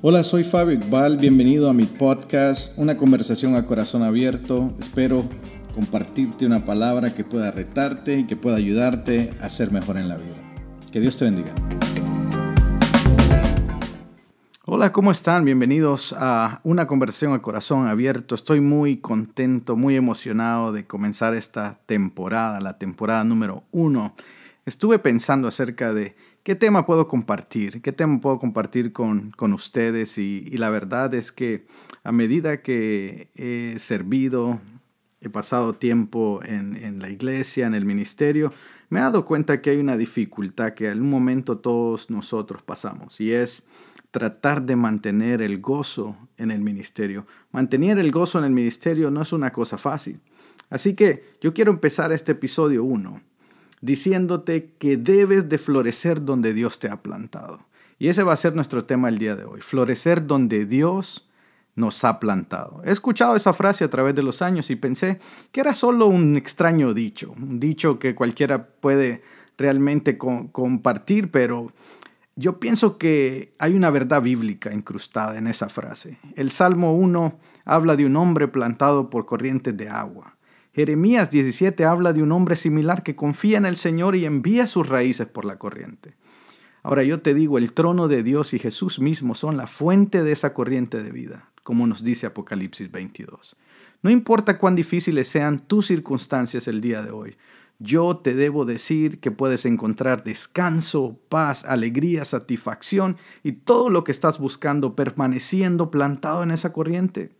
Hola, soy Fabio Iqbal, bienvenido a mi podcast, una conversación a corazón abierto. Espero compartirte una palabra que pueda retarte y que pueda ayudarte a ser mejor en la vida. Que Dios te bendiga. Hola, ¿cómo están? Bienvenidos a una conversación a corazón abierto. Estoy muy contento, muy emocionado de comenzar esta temporada, la temporada número uno. Estuve pensando acerca de ¿Qué tema puedo compartir? ¿Qué tema puedo compartir con, ustedes? Y, la verdad es que a medida que he servido, he pasado tiempo en, la iglesia, en el ministerio, me he dado cuenta que hay una dificultad que en un momento todos nosotros pasamos y es tratar de mantener el gozo en el ministerio. Mantener el gozo en el ministerio no es una cosa fácil. Así que yo quiero empezar este episodio 1 diciéndote que debes de florecer donde Dios te ha plantado. Y ese va a ser nuestro tema el día de hoy, florecer donde Dios nos ha plantado. He escuchado esa frase a través de los años y pensé que era solo un extraño dicho, un dicho que cualquiera puede realmente compartir, pero yo pienso que hay una verdad bíblica incrustada en esa frase. El Salmo 1 habla de un hombre plantado por corrientes de agua. Jeremías 17 habla de un hombre similar que confía en el Señor y envía sus raíces por la corriente. Ahora yo te digo, el trono de Dios y Jesús mismo son la fuente de esa corriente de vida, como nos dice Apocalipsis 22. No importa cuán difíciles sean tus circunstancias el día de hoy, yo te debo decir que puedes encontrar descanso, paz, alegría, satisfacción y todo lo que estás buscando permaneciendo plantado en esa corriente.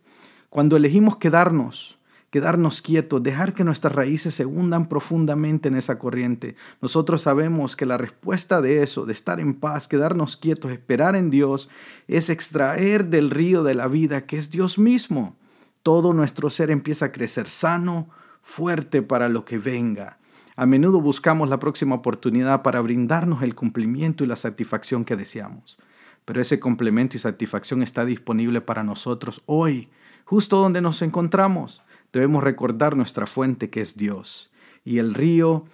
Cuando elegimos quedarnos, quedarnos quietos, dejar que nuestras raíces se hundan profundamente en esa corriente. Nosotros sabemos que la respuesta de eso, de estar en paz, quedarnos quietos, esperar en Dios, es extraer del río de la vida, que es Dios mismo. Todo nuestro ser empieza a crecer sano, fuerte para lo que venga. A menudo buscamos la próxima oportunidad para brindarnos el cumplimiento y la satisfacción que deseamos. Pero ese complemento y satisfacción está disponible para nosotros hoy, justo donde nos encontramos debemos recordar nuestra fuente que es Dios y el río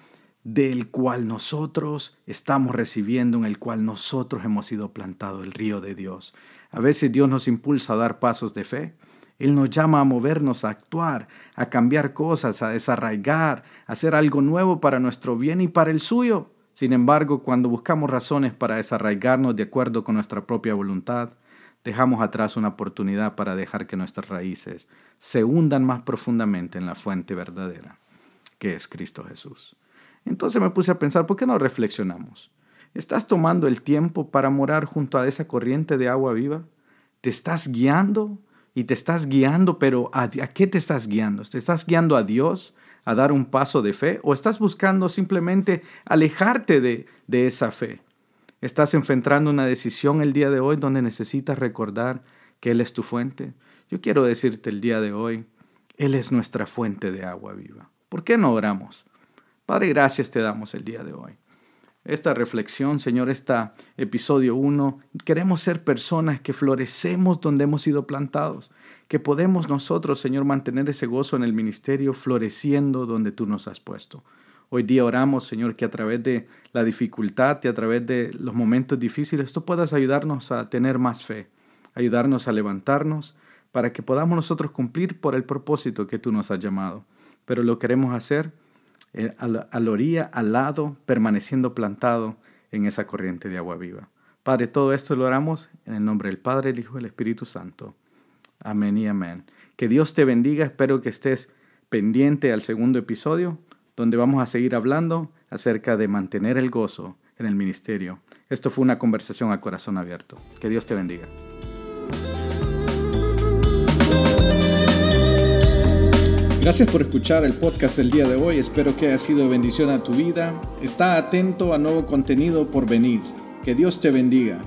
del cual nosotros estamos recibiendo, en el cual nosotros hemos sido plantados, el río de Dios. A veces Dios nos impulsa a dar pasos de fe. Él nos llama a movernos, a actuar, a cambiar cosas, a desarraigar, a hacer algo nuevo para nuestro bien y para el suyo. Sin embargo, cuando buscamos razones para desarraigarnos de acuerdo con nuestra propia voluntad, dejamos atrás una oportunidad para dejar que nuestras raíces se hundan más profundamente en la fuente verdadera, que es Cristo Jesús. Entonces me puse a pensar, ¿por qué no reflexionamos? ¿Estás tomando el tiempo para morar junto a esa corriente de agua viva? ¿Te estás guiando? Y te estás guiando, pero ¿a, qué te estás guiando? ¿Te estás guiando a Dios? a dar un paso de fe o estás buscando simplemente alejarte de, de esa fe? Estás enfrentando una decisión el día de hoy donde necesitas recordar que Él es tu fuente. Yo quiero decirte el día de hoy, Él es nuestra fuente de agua viva. ¿Por qué no oramos? Padre, gracias te damos el día de hoy. Esta reflexión, Señor, este episodio 1, queremos ser personas que florecemos donde hemos sido plantados, que podemos nosotros, Señor, mantener ese gozo en el ministerio floreciendo donde tú nos has puesto. Hoy día oramos, Señor, que a través de la dificultad y a través de los momentos difíciles, tú puedas ayudarnos a tener más fe, ayudarnos a levantarnos para que podamos nosotros cumplir por el propósito que tú nos has llamado. Pero lo queremos hacer eh, a, la, orilla, al lado, permaneciendo plantado en esa corriente de agua viva. Padre, todo esto lo oramos en el nombre del Padre, el Hijo y el Espíritu Santo. Amén y amén. Que Dios te bendiga. Espero que estés pendiente al segundo episodio donde vamos a seguir hablando acerca de mantener el gozo en el ministerio. Esto fue una conversación a corazón abierto. Que Dios te bendiga. Gracias por escuchar el podcast del día de hoy. Espero que haya sido bendición a tu vida. Está atento a nuevo contenido por venir. Que Dios te bendiga.